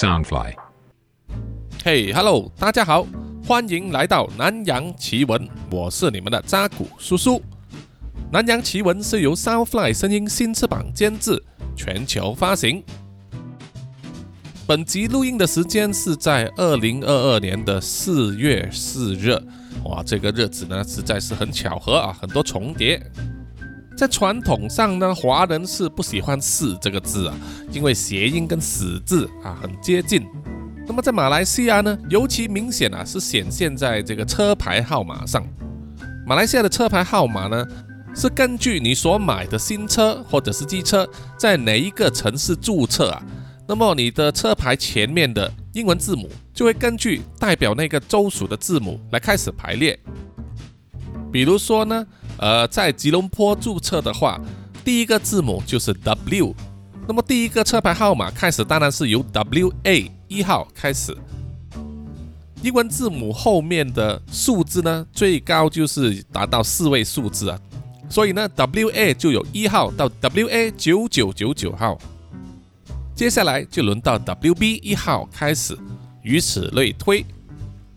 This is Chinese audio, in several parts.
Soundfly。嘿，Hello，大家好，欢迎来到南洋奇闻，我是你们的扎古叔叔。南洋奇闻是由 Soundfly 声音新翅膀监制，全球发行。本集录音的时间是在二零二二年的四月四日，哇，这个日子呢实在是很巧合啊，很多重叠。在传统上呢，华人是不喜欢“四”这个字啊，因为谐音跟“死”字啊很接近。那么在马来西亚呢，尤其明显啊，是显现在这个车牌号码上。马来西亚的车牌号码呢，是根据你所买的新车或者是机车在哪一个城市注册啊。那么你的车牌前面的英文字母就会根据代表那个州属的字母来开始排列。比如说呢，呃，在吉隆坡注册的话，第一个字母就是 W，那么第一个车牌号码开始当然是由 WA 一号开始。英文字母后面的数字呢，最高就是达到四位数字啊，所以呢，WA 就有一号到 WA 九九九九号。接下来就轮到 WB 一号开始，以此类推。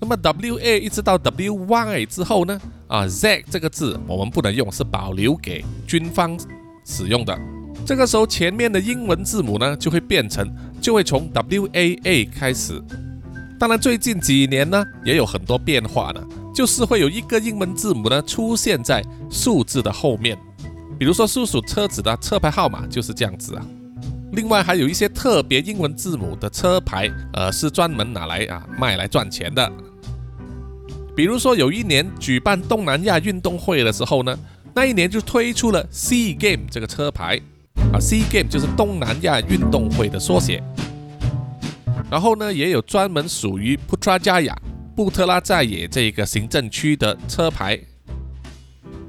那么 WA 一直到 WY 之后呢？啊，Z 这个字我们不能用，是保留给军方使用的。这个时候前面的英文字母呢就会变成，就会从 WAA 开始。当然最近几年呢也有很多变化呢，就是会有一个英文字母呢出现在数字的后面。比如说叔叔车子的车牌号码就是这样子啊。另外还有一些特别英文字母的车牌，呃，是专门拿来啊卖来赚钱的。比如说有一年举办东南亚运动会的时候呢，那一年就推出了 C Game 这个车牌啊，C Game 就是东南亚运动会的缩写。然后呢，也有专门属于 Putrajaya 布特拉在野这个行政区的车牌。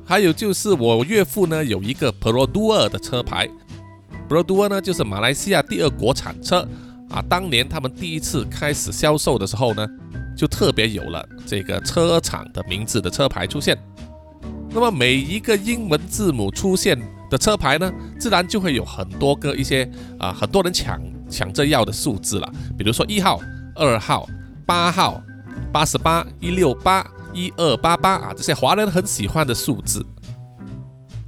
还有就是我岳父呢有一个 Produer 的车牌。b r o d u r 呢，就是马来西亚第二国产车啊。当年他们第一次开始销售的时候呢，就特别有了这个车厂的名字的车牌出现。那么每一个英文字母出现的车牌呢，自然就会有很多个一些啊，很多人抢抢着要的数字了。比如说一号、二号、八号、八十八、一六八、一二八八啊，这些华人很喜欢的数字。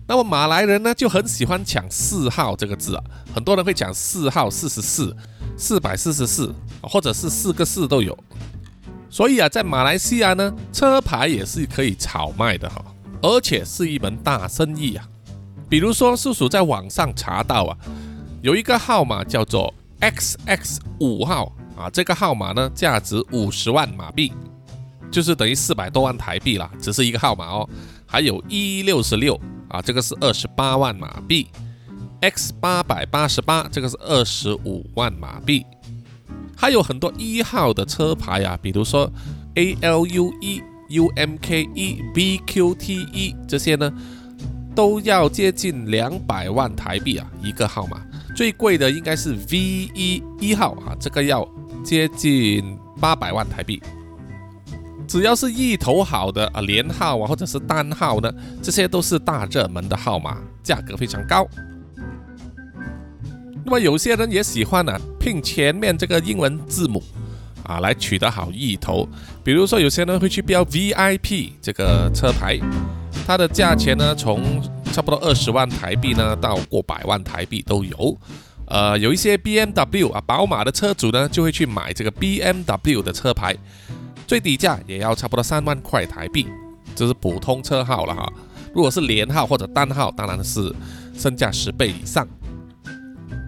那么马来人呢就很喜欢抢四号这个字啊，很多人会讲四号四十四，四百四十四，或者是四个四都有。所以啊，在马来西亚呢，车牌也是可以炒卖的哈，而且是一门大生意啊。比如说，叔叔在网上查到啊，有一个号码叫做 XX 五号啊，这个号码呢价值五十万马币，就是等于四百多万台币啦，只是一个号码哦。还有一六十六。啊，这个是二十八万马币，X 八百八十八，这个是二十五万马币，还有很多一号的车牌啊，比如说 A L U E U M K E B Q T E 这些呢，都要接近两百万台币啊一个号码，最贵的应该是 V 一一号啊，这个要接近八百万台币。只要是一头好的啊，连号啊，或者是单号呢，这些都是大热门的号码，价格非常高。那么有些人也喜欢呢，拼前面这个英文字母啊，来取得好意头。比如说，有些人会去标 VIP 这个车牌，它的价钱呢，从差不多二十万台币呢，到过百万台币都有。呃，有一些 BMW 啊，宝马的车主呢，就会去买这个 BMW 的车牌。最低价也要差不多三万块台币，这是普通车号了哈。如果是连号或者单号，当然是身价十倍以上。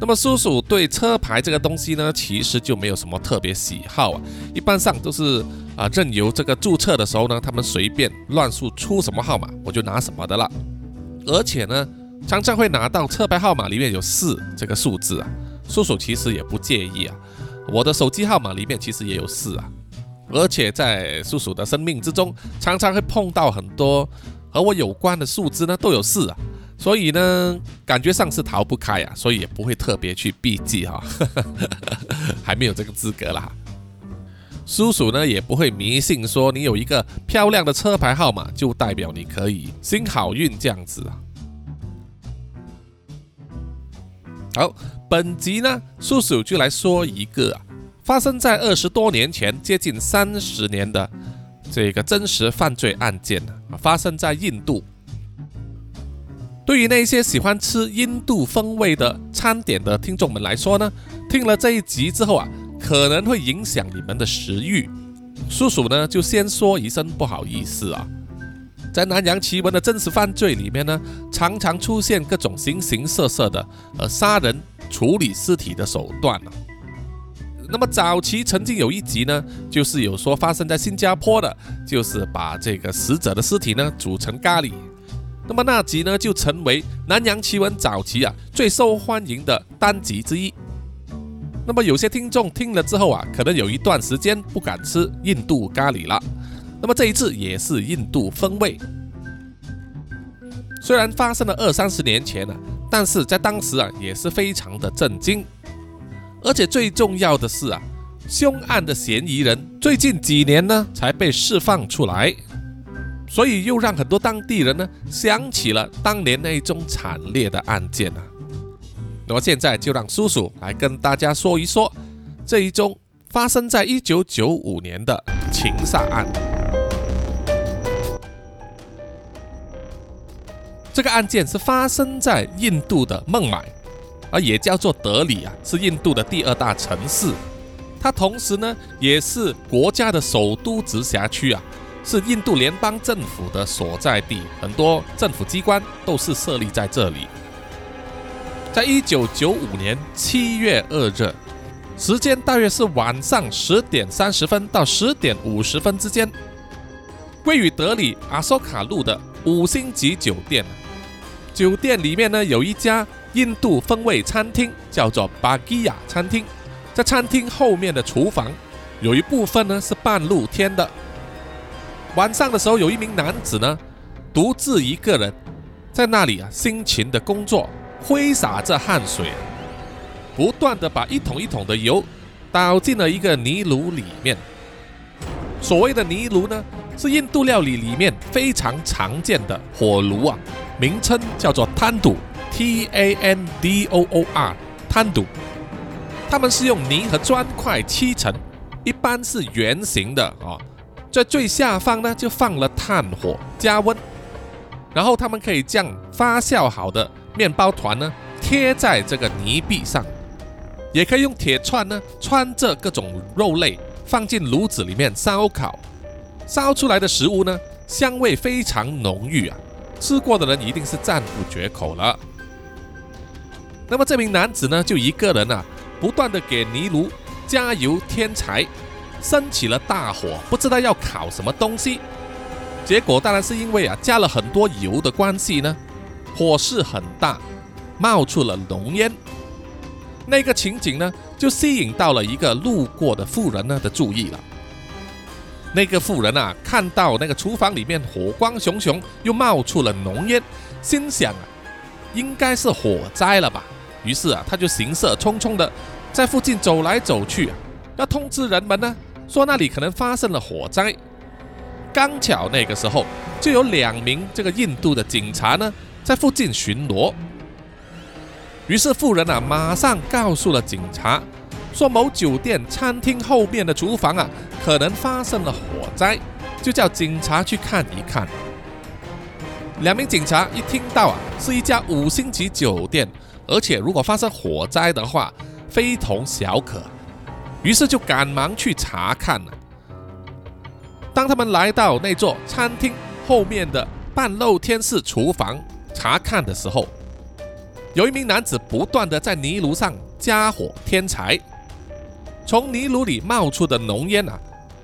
那么叔叔对车牌这个东西呢，其实就没有什么特别喜好啊，一般上都是啊任由这个注册的时候呢，他们随便乱数出什么号码，我就拿什么的了。而且呢，常常会拿到车牌号码里面有四这个数字啊，叔叔其实也不介意啊。我的手机号码里面其实也有四啊。而且在叔叔的生命之中，常常会碰到很多和我有关的数字呢，都有四啊，所以呢，感觉上是逃不开啊，所以也不会特别去避忌哈，还没有这个资格啦。叔叔呢也不会迷信说你有一个漂亮的车牌号码就代表你可以新好运这样子啊。好，本集呢，叔叔就来说一个啊。发生在二十多年前，接近三十年的这个真实犯罪案件啊，发生在印度。对于那些喜欢吃印度风味的餐点的听众们来说呢，听了这一集之后啊，可能会影响你们的食欲。叔叔呢，就先说一声不好意思啊。在南洋奇闻的真实犯罪里面呢，常常出现各种形形色色的呃杀人处理尸体的手段那么早期曾经有一集呢，就是有说发生在新加坡的，就是把这个死者的尸体呢煮成咖喱。那么那集呢就成为南洋奇闻早期啊最受欢迎的单集之一。那么有些听众听了之后啊，可能有一段时间不敢吃印度咖喱了。那么这一次也是印度风味，虽然发生了二三十年前了，但是在当时啊也是非常的震惊，而且最重要的是啊，凶案的嫌疑人最近几年呢才被释放出来，所以又让很多当地人呢想起了当年那一宗惨烈的案件啊。那么现在就让叔叔来跟大家说一说这一宗发生在一九九五年的情杀案。这个案件是发生在印度的孟买，而也叫做德里啊，是印度的第二大城市。它同时呢，也是国家的首都直辖区啊，是印度联邦政府的所在地，很多政府机关都是设立在这里。在一九九五年七月二日，时间大约是晚上十点三十分到十点五十分之间，位于德里阿索卡路的五星级酒店。酒店里面呢有一家印度风味餐厅，叫做巴基亚餐厅。在餐厅后面的厨房，有一部分呢是半露天的。晚上的时候，有一名男子呢独自一个人在那里啊辛勤的工作，挥洒着汗水，不断的把一桶一桶的油倒进了一个泥炉里面。所谓的泥炉呢，是印度料理里面非常常见的火炉啊。名称叫做滩堵 （T A N D O O R），滩堵。他们是用泥和砖块砌成，一般是圆形的啊。在最下方呢，就放了炭火加温，然后他们可以将发酵好的面包团呢贴在这个泥壁上，也可以用铁串呢穿着各种肉类放进炉子里面烧烤，烧出来的食物呢香味非常浓郁啊。吃过的人一定是赞不绝口了。那么这名男子呢，就一个人啊，不断的给泥炉加油添柴，升起了大火，不知道要烤什么东西。结果当然是因为啊，加了很多油的关系呢，火势很大，冒出了浓烟。那个情景呢，就吸引到了一个路过的妇人呢的注意了。那个妇人啊，看到那个厨房里面火光熊熊，又冒出了浓烟，心想啊，应该是火灾了吧。于是啊，他就行色匆匆的在附近走来走去，要通知人们呢，说那里可能发生了火灾。刚巧那个时候，就有两名这个印度的警察呢，在附近巡逻。于是富人啊，马上告诉了警察。说某酒店餐厅后面的厨房啊，可能发生了火灾，就叫警察去看一看。两名警察一听到啊，是一家五星级酒店，而且如果发生火灾的话，非同小可，于是就赶忙去查看了。当他们来到那座餐厅后面的半露天式厨房查看的时候，有一名男子不断的在泥炉上加火添柴。从泥炉里冒出的浓烟啊，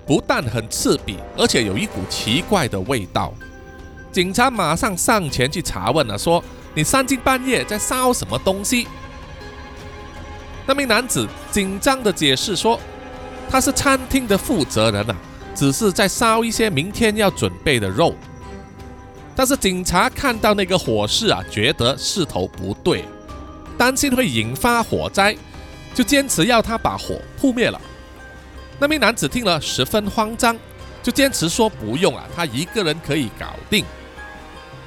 不但很刺鼻，而且有一股奇怪的味道。警察马上上前去查问了，说：“你三更半夜在烧什么东西？”那名男子紧张的解释说：“他是餐厅的负责人啊，只是在烧一些明天要准备的肉。”但是警察看到那个火势啊，觉得势头不对，担心会引发火灾。就坚持要他把火扑灭了。那名男子听了十分慌张，就坚持说不用啊，他一个人可以搞定。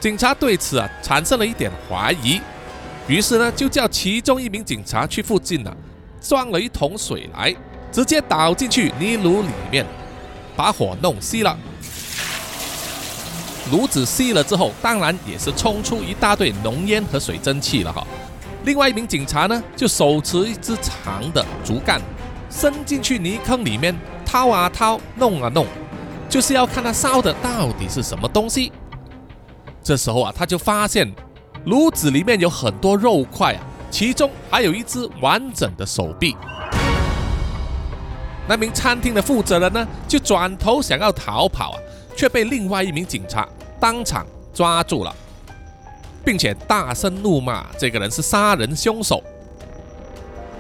警察对此啊产生了一点怀疑，于是呢就叫其中一名警察去附近呢装了一桶水来，直接倒进去泥炉里面，把火弄熄了。炉子熄了之后，当然也是冲出一大堆浓烟和水蒸气了哈。另外一名警察呢，就手持一支长的竹竿，伸进去泥坑里面掏啊掏，弄啊弄，就是要看他烧的到底是什么东西。这时候啊，他就发现炉子里面有很多肉块啊，其中还有一只完整的手臂。那名餐厅的负责人呢，就转头想要逃跑啊，却被另外一名警察当场抓住了，并且大声怒骂这个人是杀人凶手。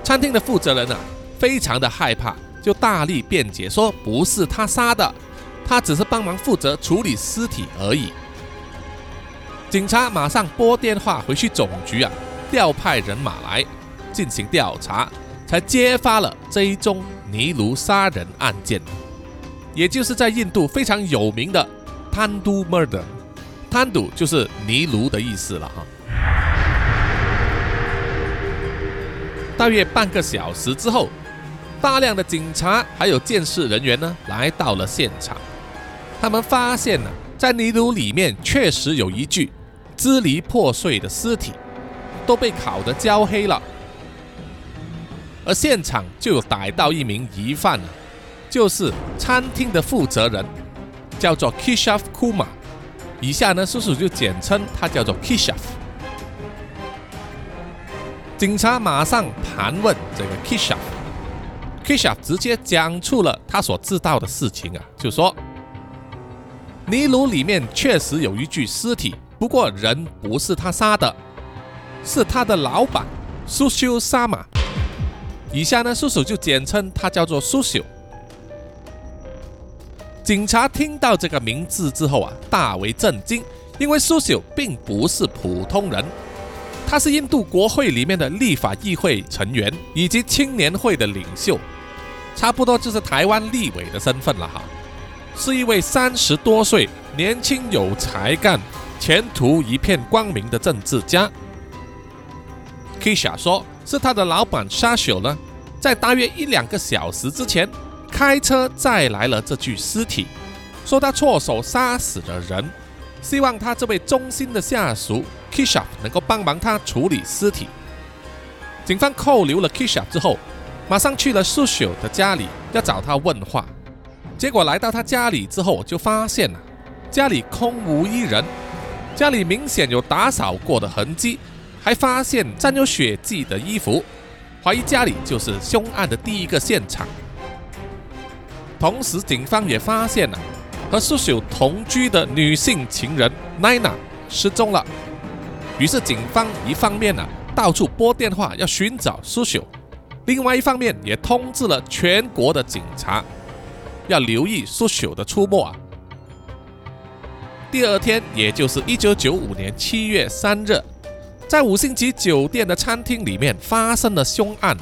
餐厅的负责人啊，非常的害怕，就大力辩解说不是他杀的，他只是帮忙负责处理尸体而已。警察马上拨电话回去总局啊，调派人马来进行调查，才揭发了这一宗。尼卢杀人案件，也就是在印度非常有名的 Tandu Murder，Tandu 就是尼卢的意思了哈。大约半个小时之后，大量的警察还有监视人员呢来到了现场，他们发现呢，在泥炉里面确实有一具支离破碎的尸体，都被烤得焦黑了。而现场就有逮到一名疑犯就是餐厅的负责人，叫做 Kishaf Kumar。以下呢，叔叔就简称他叫做 Kishaf。警察马上盘问这个 Kishaf，Kishaf 直接讲出了他所知道的事情啊，就说泥炉里面确实有一具尸体，不过人不是他杀的，是他的老板苏修沙马。以下呢，叔叔就简称他叫做苏修。警察听到这个名字之后啊，大为震惊，因为苏修并不是普通人，他是印度国会里面的立法议会成员，以及青年会的领袖，差不多就是台湾立委的身份了哈，是一位三十多岁、年轻有才干、前途一片光明的政治家。Kisha 说。是他的老板沙秀呢，在大约一两个小时之前，开车载来了这具尸体，说他错手杀死了人，希望他这位忠心的下属 Kisha 能够帮忙他处理尸体。警方扣留了 Kisha 之后，马上去了苏秀的家里，要找他问话。结果来到他家里之后，就发现了家里空无一人，家里明显有打扫过的痕迹。还发现沾有血迹的衣服，怀疑家里就是凶案的第一个现场。同时，警方也发现了和苏秀同居的女性情人奈娜失踪了。于是，警方一方面呢到处拨电话要寻找苏秀，另外一方面也通知了全国的警察要留意苏秀的出没啊。第二天，也就是一九九五年七月三日。在五星级酒店的餐厅里面发生了凶案，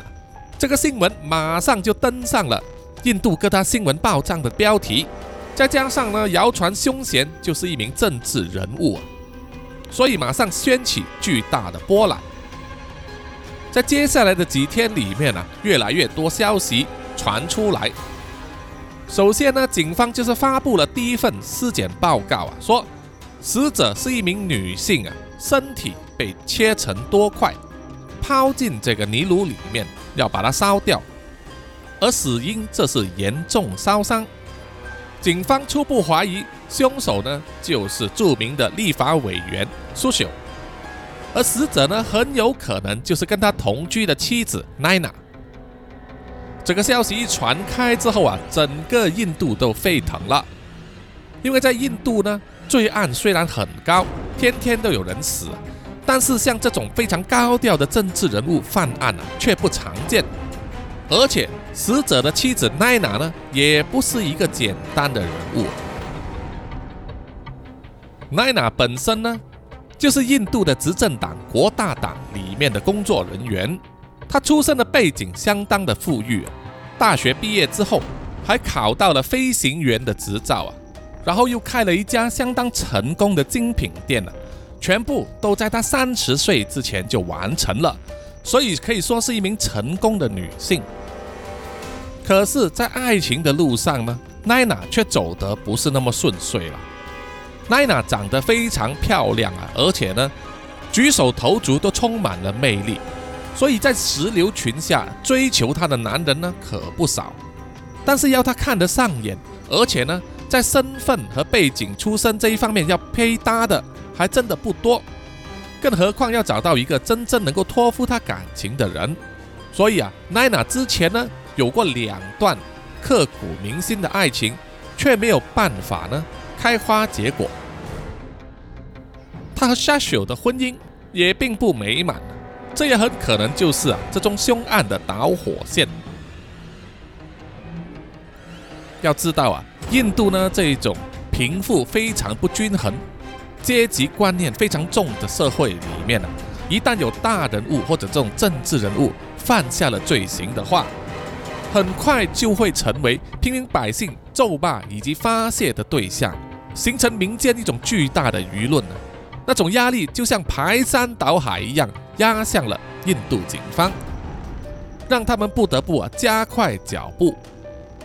这个新闻马上就登上了印度各大新闻报章的标题，再加上呢，谣传凶嫌就是一名政治人物，所以马上掀起巨大的波澜。在接下来的几天里面呢，越来越多消息传出来。首先呢，警方就是发布了第一份尸检报告啊，说死者是一名女性啊，身体。被切成多块，抛进这个泥炉里面，要把它烧掉。而死因这是严重烧伤。警方初步怀疑凶手呢就是著名的立法委员苏秀，而死者呢很有可能就是跟他同居的妻子奈娜。这个消息一传开之后啊，整个印度都沸腾了，因为在印度呢，罪案虽然很高，天天都有人死。但是像这种非常高调的政治人物犯案啊，却不常见。而且死者的妻子奈娜呢，也不是一个简单的人物。奈娜本身呢，就是印度的执政党国大党里面的工作人员。她出生的背景相当的富裕，大学毕业之后还考到了飞行员的执照啊，然后又开了一家相当成功的精品店呢。全部都在她三十岁之前就完成了，所以可以说是一名成功的女性。可是，在爱情的路上呢，奈娜却走得不是那么顺遂了。奈娜长得非常漂亮啊，而且呢，举手投足都充满了魅力，所以在石榴裙下追求她的男人呢可不少。但是要她看得上眼，而且呢，在身份和背景、出身这一方面要配搭的，还真的不多。更何况要找到一个真正能够托付她感情的人。所以啊，奈娜之前呢。有过两段刻骨铭心的爱情，却没有办法呢开花结果。她和 Shasho 的婚姻也并不美满，这也很可能就是啊这宗凶案的导火线。要知道啊，印度呢这一种贫富非常不均衡、阶级观念非常重的社会里面呢，一旦有大人物或者这种政治人物犯下了罪行的话，很快就会成为平民百姓咒骂以及发泄的对象，形成民间一种巨大的舆论呢。那种压力就像排山倒海一样压向了印度警方，让他们不得不啊加快脚步，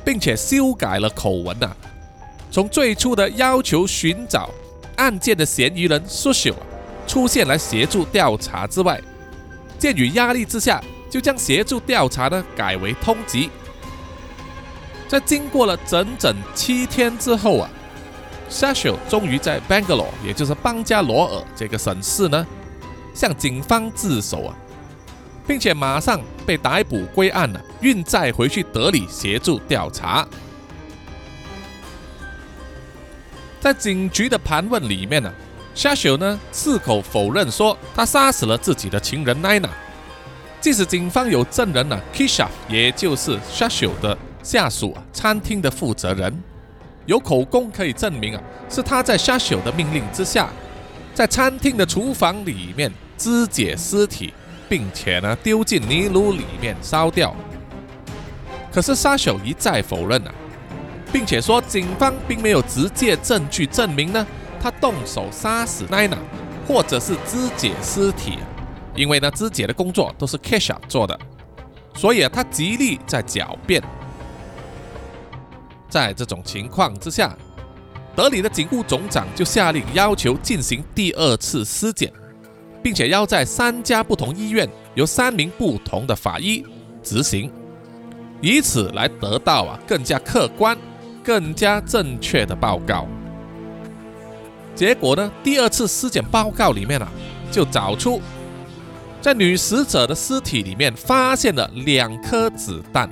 并且修改了口吻呐。从最初的要求寻找案件的嫌疑人 Sushil 出现来协助调查之外，鉴于压力之下，就将协助调查呢改为通缉。在经过了整整七天之后啊，Shasho 终于在 Bangalore，也就是邦加罗尔这个省市呢，向警方自首啊，并且马上被逮捕归案了，运载回去德里协助调查。在警局的盘问里面呢，Shasho 呢矢口否认说他杀死了自己的情人 Nina，即使警方有证人呢，Kisha，也就是 s h a s h 的。下属啊餐厅的负责人有口供可以证明啊，是他在沙朽的命令之下，在餐厅的厨房里面肢解尸体，并且呢丢进泥炉里面烧掉。可是杀手一再否认啊，并且说警方并没有直接证据证明呢他动手杀死奈娜，或者是肢解尸体，因为呢肢解的工作都是 Kesha 做的，所以啊他极力在狡辩。在这种情况之下，德里的警务总长就下令要求进行第二次尸检，并且要在三家不同医院由三名不同的法医执行，以此来得到啊更加客观、更加正确的报告。结果呢，第二次尸检报告里面啊，就找出在女死者的尸体里面发现了两颗子弹，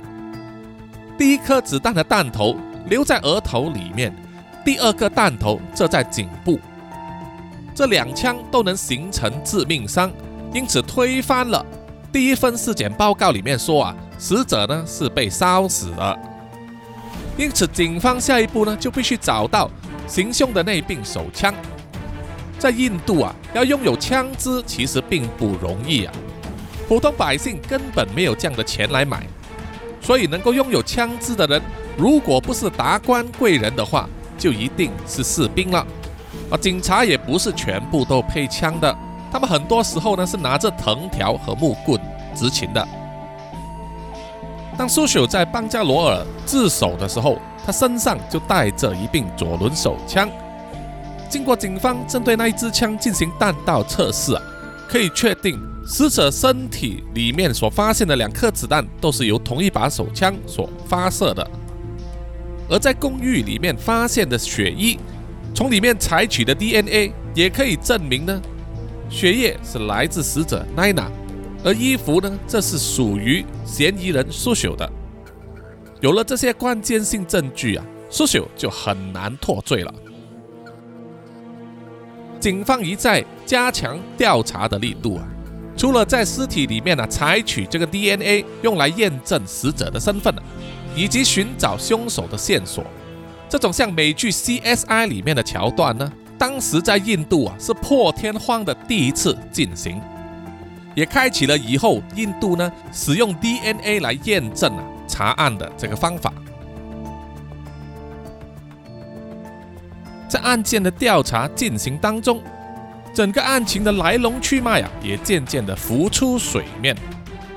第一颗子弹的弹头。留在额头里面，第二个弹头这在颈部，这两枪都能形成致命伤，因此推翻了第一份尸检报告里面说啊，死者呢是被烧死的。因此，警方下一步呢就必须找到行凶的那柄手枪。在印度啊，要拥有枪支其实并不容易啊，普通百姓根本没有这样的钱来买，所以能够拥有枪支的人。如果不是达官贵人的话，就一定是士兵了。啊，警察也不是全部都配枪的，他们很多时候呢是拿着藤条和木棍执勤的。当苏修在邦加罗尔自首的时候，他身上就带着一柄左轮手枪。经过警方针对那一支枪进行弹道测试啊，可以确定死者身体里面所发现的两颗子弹都是由同一把手枪所发射的。而在公寓里面发现的血衣，从里面采取的 DNA 也可以证明呢，血液是来自死者奈娜，而衣服呢，这是属于嫌疑人苏朽的。有了这些关键性证据啊，苏朽就很难脱罪了。警方一再加强调查的力度啊，除了在尸体里面呢采取这个 DNA 用来验证死者的身份。以及寻找凶手的线索，这种像美剧 CSI 里面的桥段呢，当时在印度啊是破天荒的第一次进行，也开启了以后印度呢使用 DNA 来验证啊查案的这个方法。在案件的调查进行当中，整个案情的来龙去脉啊也渐渐的浮出水面。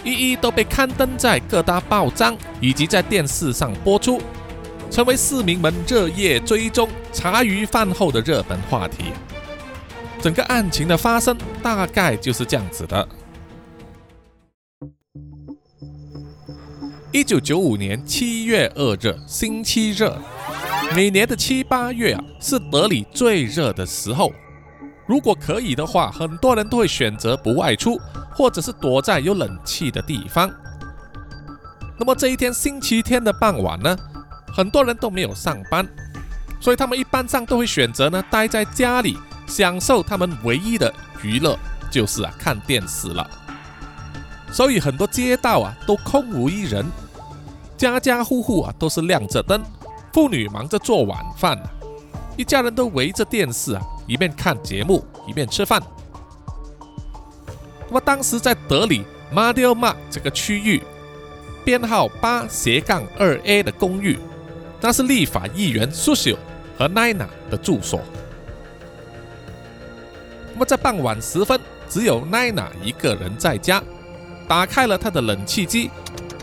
一一都被刊登在各大报章以及在电视上播出，成为市民们热夜追踪茶余饭后的热门话题。整个案情的发生大概就是这样子的。一九九五年七月二日，星期日。每年的七八月啊，是德里最热的时候。如果可以的话，很多人都会选择不外出，或者是躲在有冷气的地方。那么这一天星期天的傍晚呢，很多人都没有上班，所以他们一般上都会选择呢待在家里，享受他们唯一的娱乐，就是啊看电视了。所以很多街道啊都空无一人，家家户户啊都是亮着灯。妇女忙着做晚饭，一家人都围着电视啊，一边看节目一边吃饭。那么当时在德里马迪尔马这个区域，编号八斜杠二 A 的公寓，那是立法议员苏秀和奈娜的住所。那么在傍晚时分，只有奈娜一个人在家，打开了他的冷气机，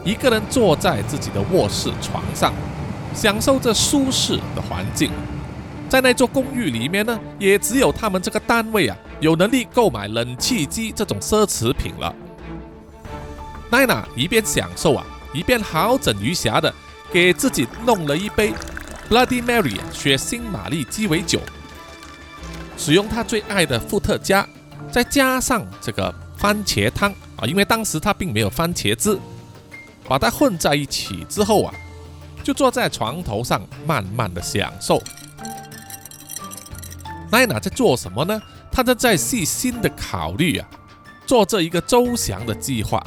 一个人坐在自己的卧室床上。享受着舒适的环境，在那座公寓里面呢，也只有他们这个单位啊有能力购买冷气机这种奢侈品了。奈娜一边享受啊，一边好整余暇的给自己弄了一杯 Bloody Mary 血腥玛丽鸡尾酒，使用他最爱的伏特加，再加上这个番茄汤啊，因为当时他并没有番茄汁，把它混在一起之后啊。就坐在床头上，慢慢的享受。奈娜在做什么呢？她正在细心的考虑啊，做这一个周详的计划。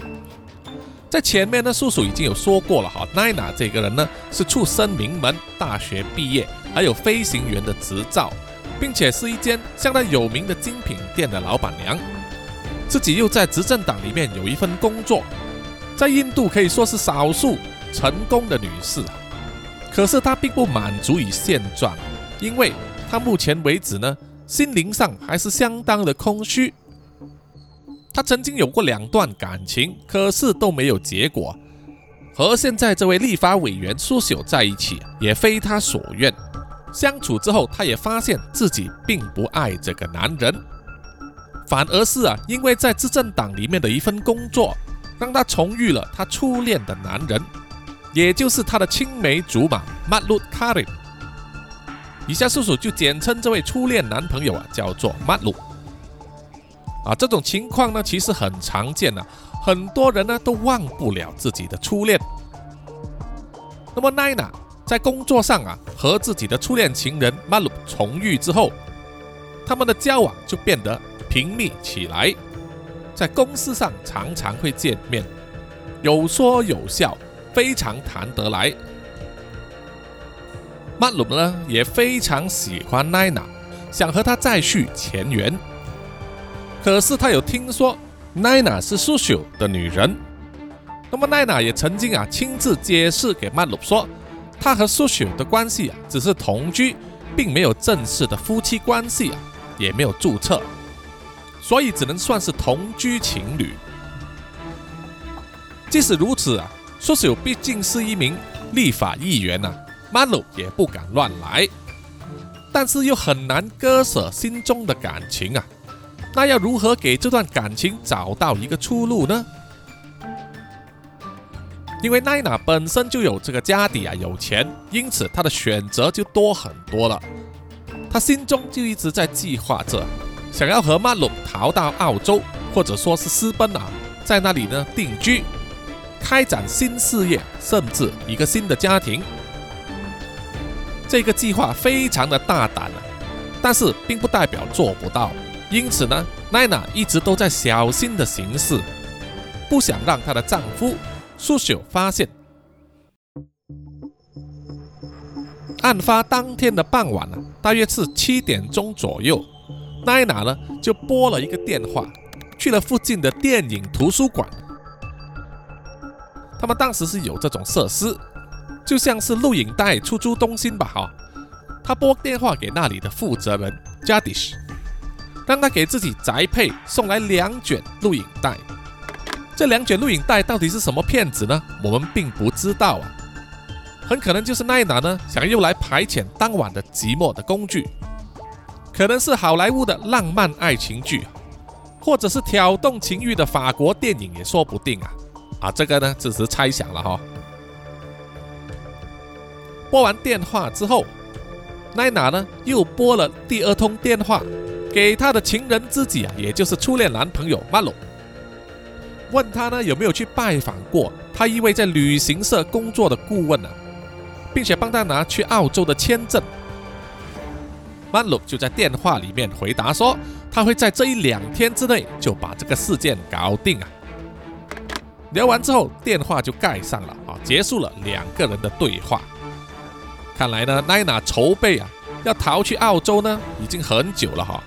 在前面呢，叔叔已经有说过了哈，奈娜这个人呢是出身名门，大学毕业，还有飞行员的执照，并且是一间相当有名的精品店的老板娘。自己又在执政党里面有一份工作，在印度可以说是少数成功的女士。可是她并不满足于现状，因为她目前为止呢，心灵上还是相当的空虚。他曾经有过两段感情，可是都没有结果。和现在这位立法委员苏秀在一起，也非他所愿。相处之后，他也发现自己并不爱这个男人，反而是啊，因为在执政党里面的一份工作，让他重遇了他初恋的男人。也就是他的青梅竹马 Matlut Karim，以下叔叔就简称这位初恋男朋友啊，叫做 Madlu。啊，这种情况呢，其实很常见啊，很多人呢都忘不了自己的初恋。那么 Nina 在工作上啊，和自己的初恋情人 Matlut 重遇之后，他们的交往就变得频密起来，在公司上常常会见面，有说有笑。非常谈得来，马鲁呢也非常喜欢奈娜，想和她再续前缘。可是他有听说奈娜是苏秀的女人，那么奈娜也曾经啊亲自解释给曼鲁说，他和苏秀的关系啊只是同居，并没有正式的夫妻关系啊，也没有注册，所以只能算是同居情侣。即使如此啊。苏秀毕竟是一名立法议员呐，曼鲁也不敢乱来，但是又很难割舍心中的感情啊。那要如何给这段感情找到一个出路呢？因为奈娜本身就有这个家底啊，有钱，因此她的选择就多很多了。她心中就一直在计划着，想要和曼鲁逃到澳洲，或者说是私奔啊，在那里呢定居。开展新事业，甚至一个新的家庭，这个计划非常的大胆啊，但是并不代表做不到。因此呢，奈娜一直都在小心的行事，不想让她的丈夫苏秀发现。案发当天的傍晚呢，大约是七点钟左右，奈娜呢就拨了一个电话，去了附近的电影图书馆。他们当时是有这种设施，就像是录影带出租中心吧，哈。他拨电话给那里的负责人 Jadish，让他给自己宅配送来两卷录影带。这两卷录影带到底是什么片子呢？我们并不知道啊，很可能就是奈娜呢想用来排遣当晚的寂寞的工具，可能是好莱坞的浪漫爱情剧，或者是挑动情欲的法国电影也说不定啊！啊，这个呢只是猜想了哈。拨完电话之后，奈娜呢又拨了第二通电话给她的情人知己啊，也就是初恋男朋友马龙。问他呢有没有去拜访过他一位在旅行社工作的顾问呢，并且帮他拿去澳洲的签证。曼鲁就在电话里面回答说，他会在这一两天之内就把这个事件搞定啊。聊完之后，电话就盖上了啊，结束了两个人的对话。看来呢，奈娜筹备啊要逃去澳洲呢已经很久了哈，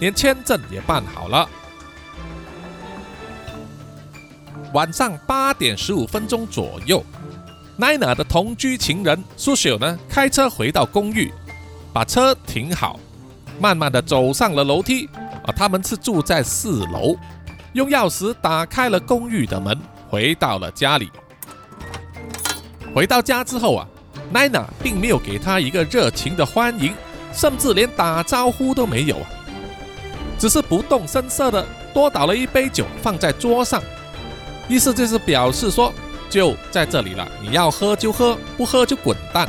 连签证也办好了。晚上八点十五分钟左右，奈娜的同居情人苏秀呢开车回到公寓，把车停好，慢慢的走上了楼梯。啊，他们是住在四楼，用钥匙打开了公寓的门，回到了家里。回到家之后啊，奈娜并没有给他一个热情的欢迎，甚至连打招呼都没有，只是不动声色的多倒了一杯酒放在桌上。意思就是表示说，就在这里了，你要喝就喝，不喝就滚蛋。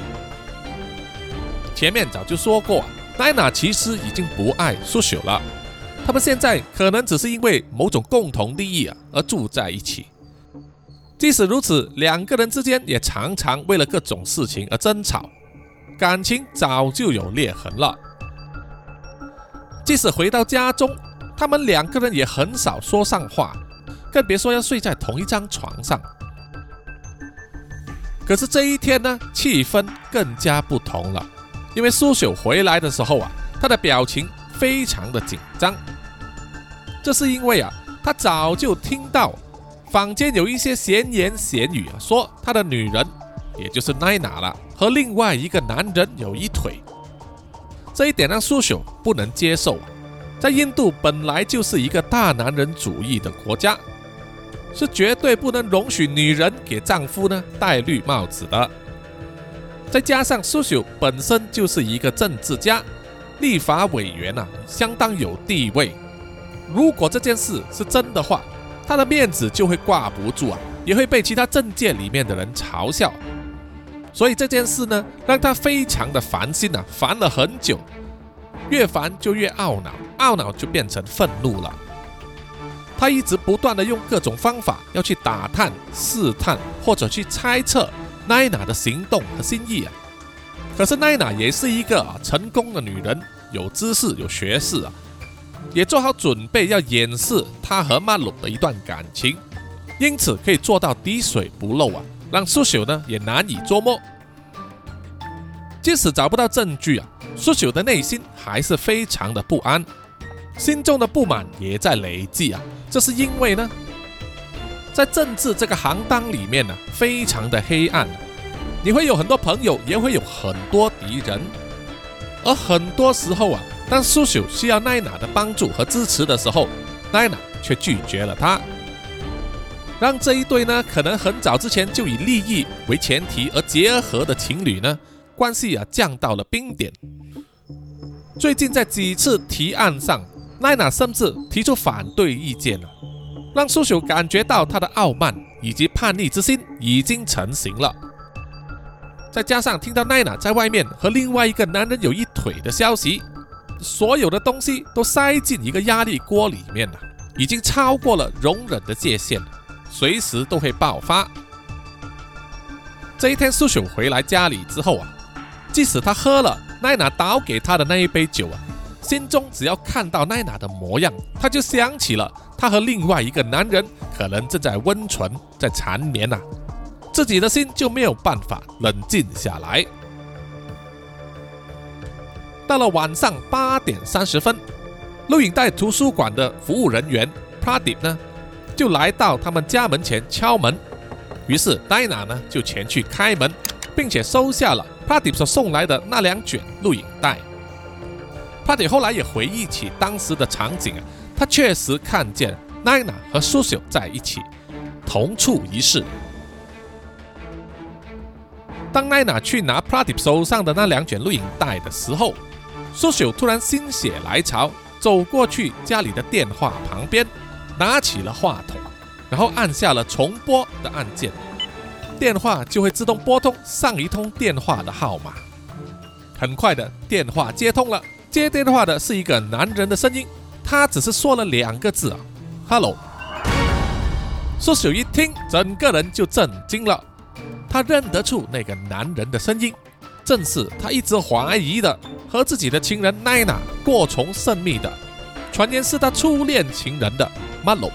前面早就说过，奈娜其实已经不爱苏朽了，他们现在可能只是因为某种共同利益啊而住在一起。即使如此，两个人之间也常常为了各种事情而争吵，感情早就有裂痕了。即使回到家中，他们两个人也很少说上话。更别说要睡在同一张床上。可是这一天呢，气氛更加不同了，因为苏朽回来的时候啊，他的表情非常的紧张。这是因为啊，他早就听到坊间有一些闲言闲语啊，说他的女人，也就是奈娜了，和另外一个男人有一腿。这一点让苏朽不能接受，在印度本来就是一个大男人主义的国家。是绝对不能容许女人给丈夫呢戴绿帽子的。再加上苏秀本身就是一个政治家、立法委员呐，相当有地位。如果这件事是真的话，他的面子就会挂不住啊，也会被其他政界里面的人嘲笑。所以这件事呢，让他非常的烦心呐，烦了很久，越烦就越懊恼，懊恼就变成愤怒了。他一直不断的用各种方法要去打探、试探或者去猜测奈娜的行动和心意啊。可是奈娜也是一个成功的女人，有知识、有学识啊，也做好准备要掩饰她和曼鲁的一段感情，因此可以做到滴水不漏啊，让苏朽呢也难以捉摸。即使找不到证据啊，苏朽的内心还是非常的不安，心中的不满也在累积啊。这是因为呢，在政治这个行当里面呢，非常的黑暗，你会有很多朋友，也会有很多敌人，而很多时候啊，当苏朽需要奈娜的帮助和支持的时候，奈娜却拒绝了他，让这一对呢，可能很早之前就以利益为前提而结合的情侣呢，关系啊降到了冰点。最近在几次提案上。奈娜甚至提出反对意见了，让苏朽感觉到他的傲慢以及叛逆之心已经成型了。再加上听到奈娜在外面和另外一个男人有一腿的消息，所有的东西都塞进一个压力锅里面了，已经超过了容忍的界限，随时都会爆发。这一天，苏朽回来家里之后啊，即使他喝了奈娜倒给他的那一杯酒啊。心中只要看到奈娜的模样，他就想起了他和另外一个男人可能正在温存，在缠绵呐，自己的心就没有办法冷静下来。到了晚上八点三十分，录影带图书馆的服务人员 Pradip 呢，就来到他们家门前敲门，于是戴娜呢就前去开门，并且收下了 Prady 所送来的那两卷录影带。帕蒂后来也回忆起当时的场景啊，他确实看见奈娜和苏朽在一起，同处一室。当奈娜去拿 Pradip 手上的那两卷录影带的时候，苏秀突然心血来潮，走过去家里的电话旁边，拿起了话筒，然后按下了重拨的按键，电话就会自动拨通上一通电话的号码。很快的，电话接通了。接电话的是一个男人的声音，他只是说了两个字啊，“hello”。苏秀一听，整个人就震惊了。他认得出那个男人的声音，正是他一直怀疑的和自己的情人奈娜过从甚密的，传言是他初恋情人的马龙。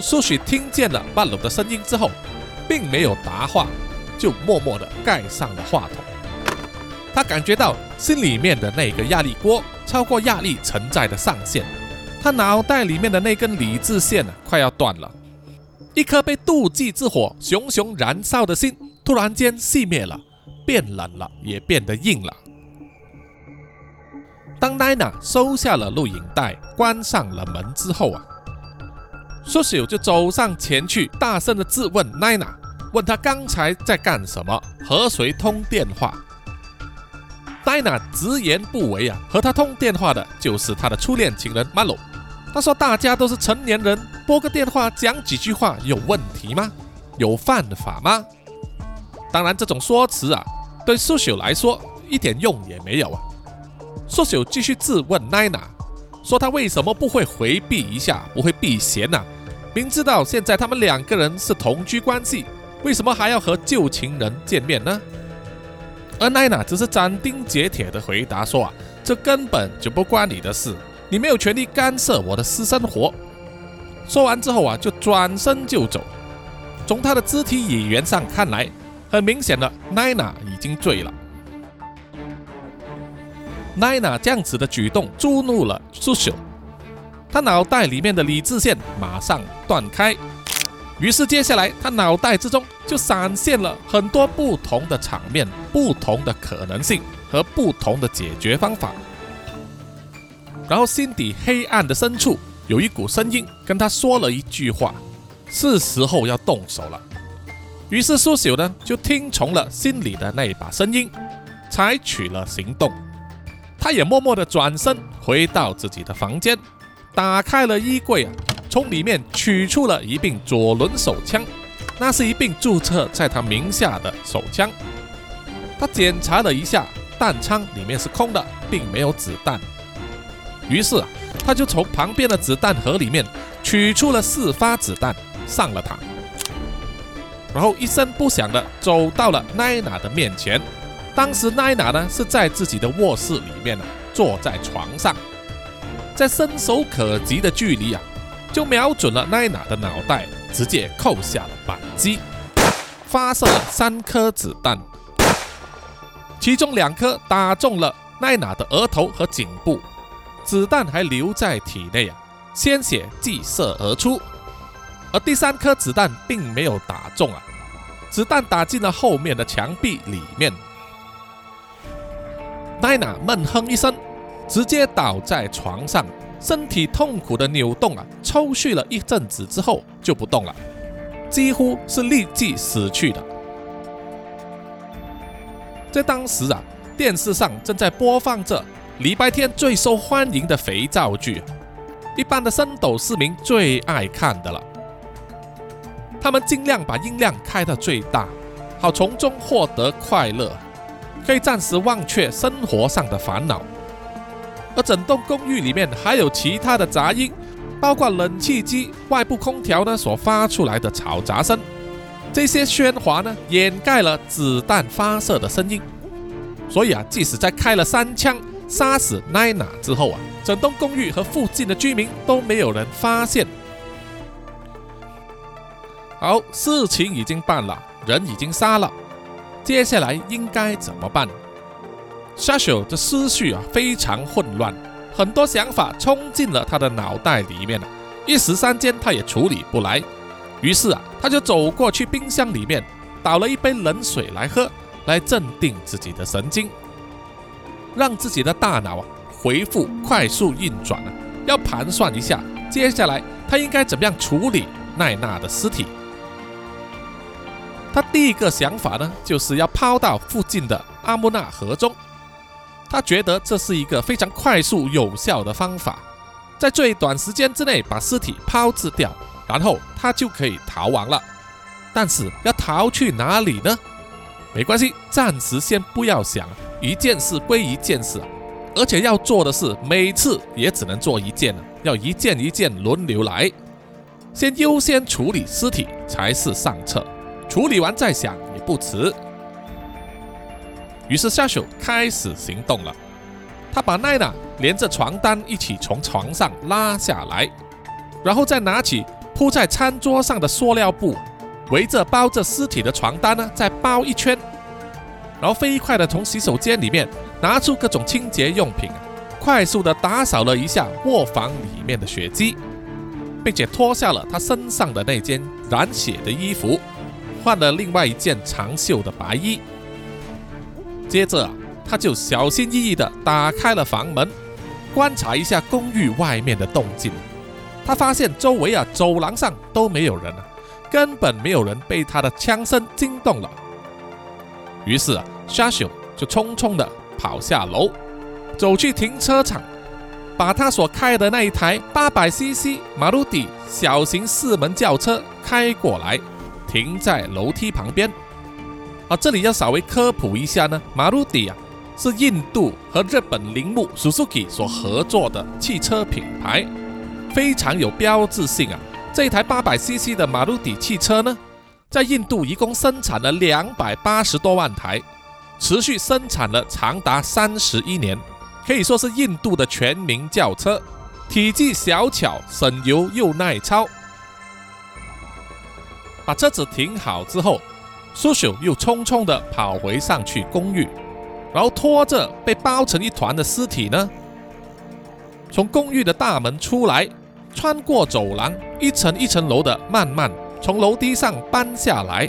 苏许听见了马龙的声音之后，并没有答话。就默默地盖上了话筒。他感觉到心里面的那个压力锅超过压力承载的上限，他脑袋里面的那根理智线啊快要断了。一颗被妒忌之火熊熊燃烧的心突然间熄灭了，变冷了，也变得硬了。当奈娜收下了录影带，关上了门之后啊，苏秀就走上前去，大声的质问奈娜。问他刚才在干什么，和谁通电话？戴娜直言不讳啊，和他通电话的就是他的初恋情人马龙。他说：“大家都是成年人，拨个电话讲几句话有问题吗？有犯法吗？”当然，这种说辞啊，对苏秀来说一点用也没有啊。苏秀继续质问奈娜，说他为什么不会回避一下，不会避嫌呢？明知道现在他们两个人是同居关系。为什么还要和旧情人见面呢？而奈娜只是斩钉截铁的回答说：“啊，这根本就不关你的事，你没有权利干涉我的私生活。”说完之后啊，就转身就走。从他的肢体语言上看来，很明显的，奈娜已经醉了。奈娜这样子的举动触怒了苏秀，他脑袋里面的理智线马上断开。于是，接下来他脑袋之中就闪现了很多不同的场面、不同的可能性和不同的解决方法。然后，心底黑暗的深处有一股声音跟他说了一句话：“是时候要动手了。”于是，苏朽呢就听从了心里的那一把声音，采取了行动。他也默默地转身回到自己的房间，打开了衣柜啊。从里面取出了一柄左轮手枪，那是一柄注册在他名下的手枪。他检查了一下弹仓，里面是空的，并没有子弹。于是啊，他就从旁边的子弹盒里面取出了四发子弹，上了膛，然后一声不响的走到了奈娜的面前。当时奈娜呢是在自己的卧室里面呢，坐在床上，在伸手可及的距离啊。就瞄准了奈娜的脑袋，直接扣下了扳机，发射了三颗子弹，其中两颗打中了奈娜的额头和颈部，子弹还留在体内啊，鲜血即射而出，而第三颗子弹并没有打中啊，子弹打进了后面的墙壁里面，奈娜闷哼一声，直接倒在床上。身体痛苦的扭动啊，抽搐了一阵子之后就不动了，几乎是立即死去的。在当时啊，电视上正在播放着礼拜天最受欢迎的肥皂剧，一般的深斗市民最爱看的了。他们尽量把音量开到最大，好从中获得快乐，可以暂时忘却生活上的烦恼。而整栋公寓里面还有其他的杂音，包括冷气机、外部空调呢所发出来的嘈杂声，这些喧哗呢掩盖了子弹发射的声音。所以啊，即使在开了三枪杀死奈娜之后啊，整栋公寓和附近的居民都没有人发现。好，事情已经办了，人已经杀了，接下来应该怎么办？沙秀的思绪啊非常混乱，很多想法冲进了他的脑袋里面，一时三间他也处理不来。于是啊，他就走过去冰箱里面倒了一杯冷水来喝，来镇定自己的神经，让自己的大脑啊恢复快速运转啊，要盘算一下接下来他应该怎么样处理奈娜的尸体。他第一个想法呢，就是要抛到附近的阿穆纳河中。他觉得这是一个非常快速有效的方法，在最短时间之内把尸体抛掷掉，然后他就可以逃亡了。但是要逃去哪里呢？没关系，暂时先不要想，一件事归一件事。而且要做的是，每次也只能做一件要一件一件轮流来，先优先处理尸体才是上策，处理完再想也不迟。于是夏手开始行动了，他把奈娜连着床单一起从床上拉下来，然后再拿起铺在餐桌上的塑料布，围着包着尸体的床单呢，再包一圈，然后飞快的从洗手间里面。拿出各种清洁用品，快速地打扫了一下卧房里面的血迹，并且脱下了他身上的那件染血的衣服，换了另外一件长袖的白衣。接着，他就小心翼翼地打开了房门，观察一下公寓外面的动静。他发现周围啊，走廊上都没有人啊，根本没有人被他的枪声惊动了。于是啊，沙修就匆匆地。跑下楼，走去停车场，把他所开的那一台八百 CC 马鲁迪小型四门轿车开过来，停在楼梯旁边。啊，这里要稍微科普一下呢，马鲁迪啊是印度和日本铃木 Suzuki 所合作的汽车品牌，非常有标志性啊。这一台八百 CC 的马鲁迪汽车呢，在印度一共生产了两百八十多万台。持续生产了长达三十一年，可以说是印度的全民轿车。体积小巧、省油又耐操。把车子停好之后，苏秀又匆匆地跑回上去公寓，然后拖着被包成一团的尸体呢，从公寓的大门出来，穿过走廊，一层一层楼的慢慢从楼梯上搬下来。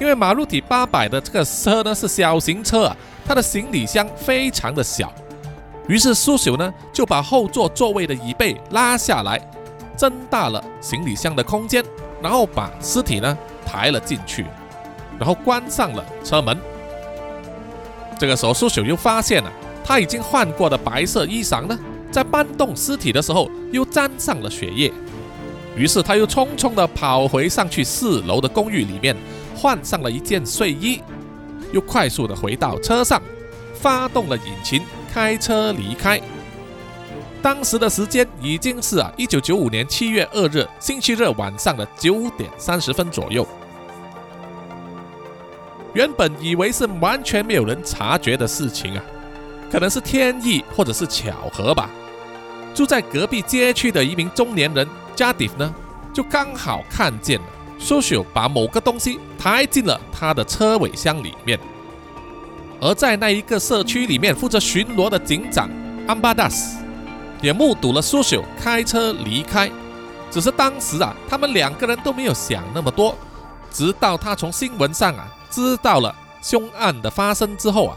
因为马路底八百的这个车呢是小型车啊，它的行李箱非常的小，于是苏朽呢就把后座座位的椅背拉下来，增大了行李箱的空间，然后把尸体呢抬了进去，然后关上了车门。这个时候苏朽又发现了他已经换过的白色衣裳呢，在搬动尸体的时候又沾上了血液，于是他又匆匆的跑回上去四楼的公寓里面。换上了一件睡衣，又快速的回到车上，发动了引擎，开车离开。当时的时间已经是啊，一九九五年七月二日星期日晚上的九点三十分左右。原本以为是完全没有人察觉的事情啊，可能是天意或者是巧合吧。住在隔壁街区的一名中年人加迪呢，就刚好看见了。苏修把某个东西抬进了他的车尾箱里面，而在那一个社区里面负责巡逻的警长安巴达斯也目睹了苏修开车离开。只是当时啊，他们两个人都没有想那么多，直到他从新闻上啊知道了凶案的发生之后啊，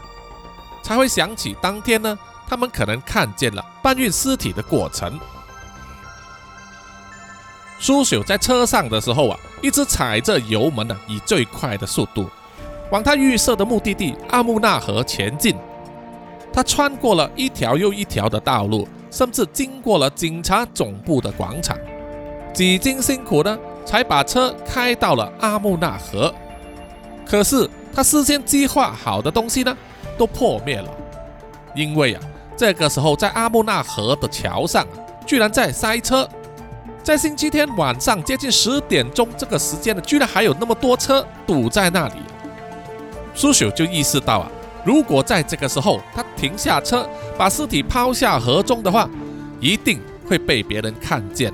才会想起当天呢，他们可能看见了搬运尸体的过程。苏朽在车上的时候啊，一直踩着油门呢，以最快的速度往他预设的目的地阿木纳河前进。他穿过了一条又一条的道路，甚至经过了警察总部的广场，几经辛苦呢，才把车开到了阿木纳河。可是他事先计划好的东西呢，都破灭了，因为啊，这个时候在阿木纳河的桥上啊，居然在塞车。在星期天晚上接近十点钟这个时间呢，居然还有那么多车堵在那里。苏朽就意识到啊，如果在这个时候他停下车，把尸体抛下河中的话，一定会被别人看见，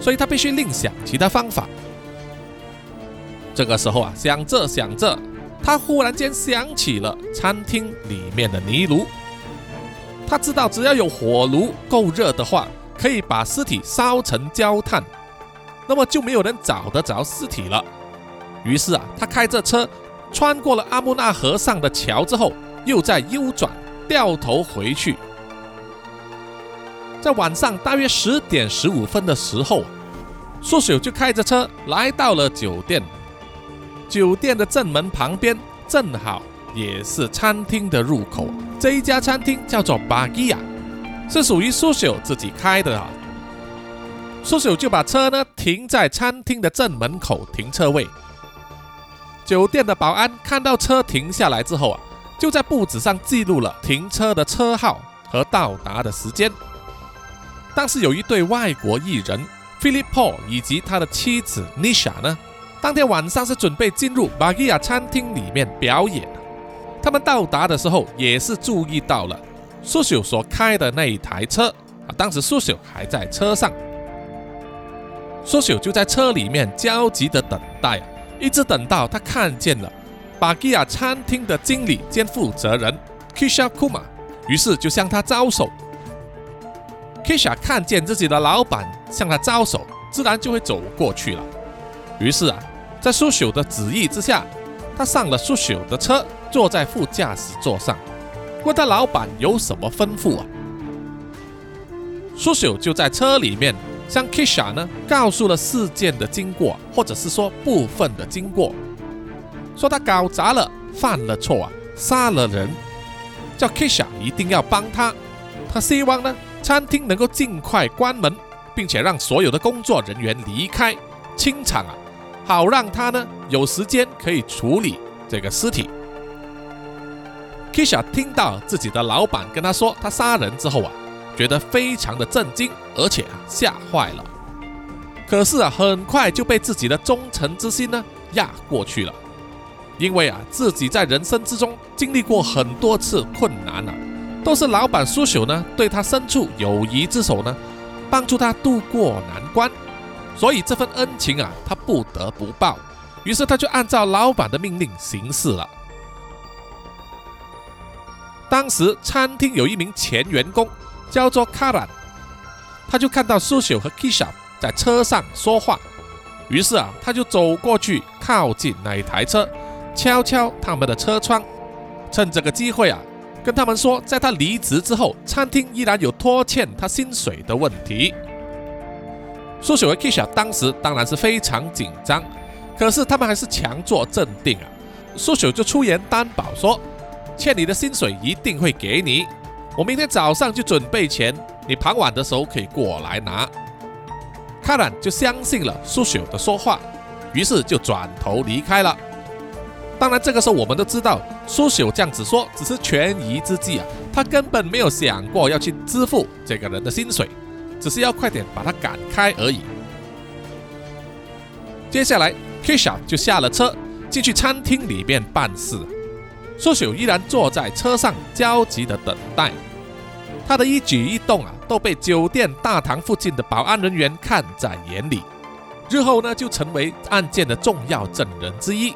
所以他必须另想其他方法。这个时候啊，想着想着，他忽然间想起了餐厅里面的泥炉。他知道，只要有火炉够热的话。可以把尸体烧成焦炭，那么就没有人找得着尸体了。于是啊，他开着车穿过了阿木纳河上的桥之后，又在右转掉头回去。在晚上大约十点十五分的时候，苏秀就开着车来到了酒店。酒店的正门旁边正好也是餐厅的入口。这一家餐厅叫做巴吉亚，是属于苏秀自己开的啊。苏秀就把车呢停在餐厅的正门口停车位。酒店的保安看到车停下来之后啊，就在布子上记录了停车的车号和到达的时间。但是有一对外国艺人 Philip Paul 以及他的妻子 Nisha 呢，当天晚上是准备进入 b a g i a 餐厅里面表演。他们到达的时候也是注意到了苏秀所开的那一台车啊，当时苏秀还在车上，苏秀就在车里面焦急的等待，一直等到他看见了 b a g i a 餐厅的经理兼负责人 Kisha Kuma，于是就向他招手。Kisha 看见自己的老板向他招手，自然就会走过去了。于是啊，在苏朽的旨意之下，他上了苏朽的车，坐在副驾驶座上，问他老板有什么吩咐啊？苏朽就在车里面向 Kisha 呢告诉了事件的经过，或者是说部分的经过，说他搞砸了，犯了错啊，杀了人，叫 Kisha 一定要帮他，他希望呢。餐厅能够尽快关门，并且让所有的工作人员离开清场啊，好让他呢有时间可以处理这个尸体。Kisha 听到自己的老板跟他说他杀人之后啊，觉得非常的震惊，而且啊吓坏了。可是啊，很快就被自己的忠诚之心呢压过去了，因为啊自己在人生之中经历过很多次困难了。都是老板苏朽呢，对他伸出友谊之手呢，帮助他渡过难关，所以这份恩情啊，他不得不报。于是他就按照老板的命令行事了。当时餐厅有一名前员工叫做卡兰，他就看到苏朽和 Kisha 在车上说话，于是啊，他就走过去靠近那一台车，敲敲他们的车窗，趁这个机会啊。跟他们说，在他离职之后，餐厅依然有拖欠他薪水的问题。苏雪和 Kisha 当时当然是非常紧张，可是他们还是强作镇定啊。苏雪就出言担保说，欠你的薪水一定会给你，我明天早上就准备钱，你傍晚的时候可以过来拿。卡兰就相信了苏雪的说话，于是就转头离开了。当然，这个时候我们都知道，苏朽这样子说只是权宜之计啊，他根本没有想过要去支付这个人的薪水，只是要快点把他赶开而已。接下来，Kisha 就下了车，进去餐厅里面办事。苏朽依然坐在车上，焦急的等待。他的一举一动啊，都被酒店大堂附近的保安人员看在眼里，日后呢，就成为案件的重要证人之一。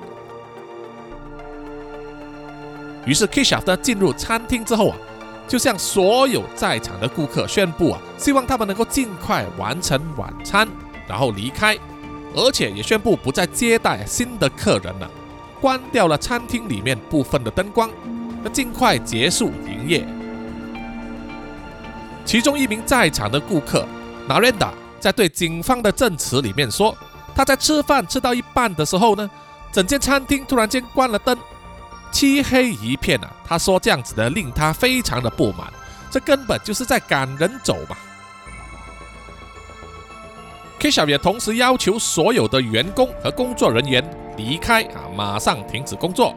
于是 Kisha 呢进入餐厅之后啊，就向所有在场的顾客宣布啊，希望他们能够尽快完成晚餐，然后离开，而且也宣布不再接待新的客人了，关掉了餐厅里面部分的灯光，要尽快结束营业。其中一名在场的顾客 Narenda 在对警方的证词里面说，他在吃饭吃到一半的时候呢，整间餐厅突然间关了灯。漆黑一片啊！他说这样子的令他非常的不满，这根本就是在赶人走嘛。kisha 也同时要求所有的员工和工作人员离开啊，马上停止工作，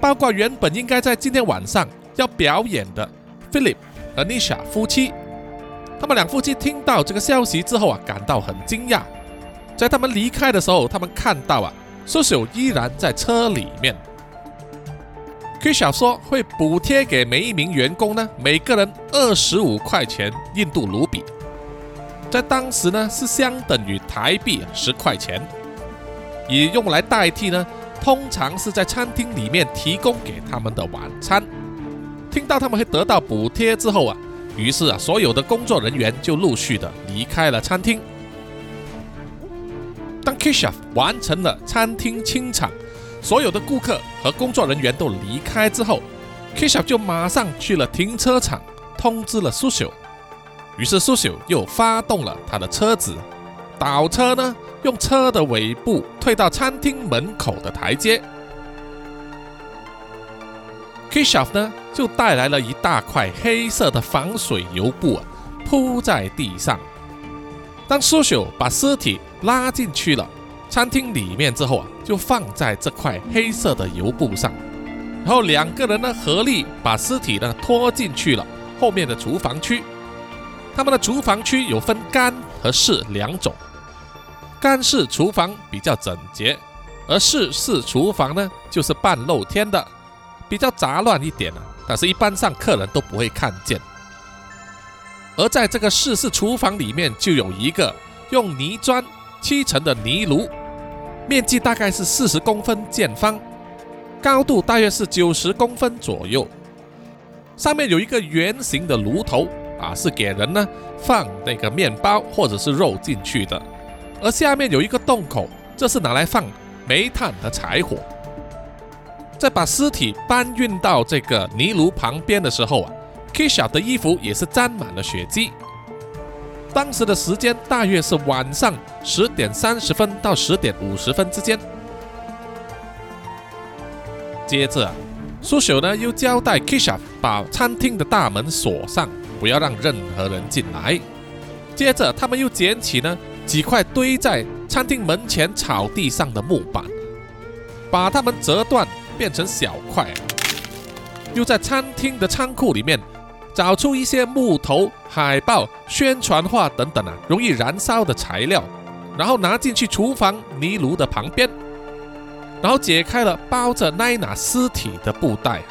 包括原本应该在今天晚上要表演的 Philip 和 Nisha 夫妻。他们两夫妻听到这个消息之后啊，感到很惊讶。在他们离开的时候，他们看到啊，苏秀依然在车里面。Kisha 说会补贴给每一名员工呢，每个人二十五块钱印度卢比，在当时呢是相等于台币十块钱，以用来代替呢，通常是在餐厅里面提供给他们的晚餐。听到他们会得到补贴之后啊，于是啊，所有的工作人员就陆续的离开了餐厅。当 Kisha 完成了餐厅清场。所有的顾客和工作人员都离开之后，Kisha 就马上去了停车场，通知了苏秀。于是苏朽又发动了他的车子，倒车呢，用车的尾部退到餐厅门口的台阶。Kishoff 呢，就带来了一大块黑色的防水油布啊，铺在地上。当苏朽把尸体拉进去了餐厅里面之后啊，就放在这块黑色的油布上，然后两个人呢合力把尸体呢拖进去了后面的厨房区。他们的厨房区有分干和湿两种，干式厨房比较整洁，而室式厨房呢就是半露天的，比较杂乱一点啊，但是一般上客人都不会看见。而在这个室式厨房里面，就有一个用泥砖砌成的泥炉，面积大概是四十公分见方，高度大约是九十公分左右。上面有一个圆形的炉头啊，是给人呢放那个面包或者是肉进去的。而下面有一个洞口，这是拿来放煤炭和柴火。在把尸体搬运到这个泥炉旁边的时候啊。Kisha 的衣服也是沾满了血迹。当时的时间大约是晚上十点三十分到十点五十分之间。接着，苏朽呢又交代 Kisha 把餐厅的大门锁上，不要让任何人进来。接着，他们又捡起呢几块堆在餐厅门前草地上的木板，把它们折断变成小块，又在餐厅的仓库里面。找出一些木头、海报、宣传画等等啊，容易燃烧的材料，然后拿进去厨房泥炉的旁边，然后解开了包着奈娜尸体的布袋，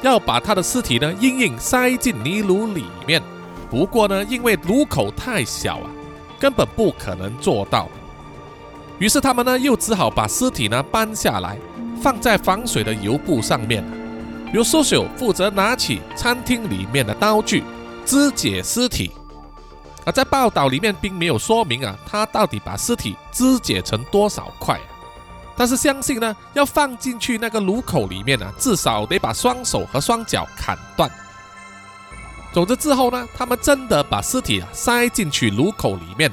要把她的尸体呢硬硬塞进泥炉里面。不过呢，因为炉口太小啊，根本不可能做到。于是他们呢又只好把尸体呢搬下来，放在防水的油布上面。由苏朽负责拿起餐厅里面的刀具肢解尸体，而在报道里面并没有说明啊，他到底把尸体肢解成多少块。但是相信呢，要放进去那个炉口里面呢，至少得把双手和双脚砍断。总之之后呢，他们真的把尸体啊塞进去炉口里面，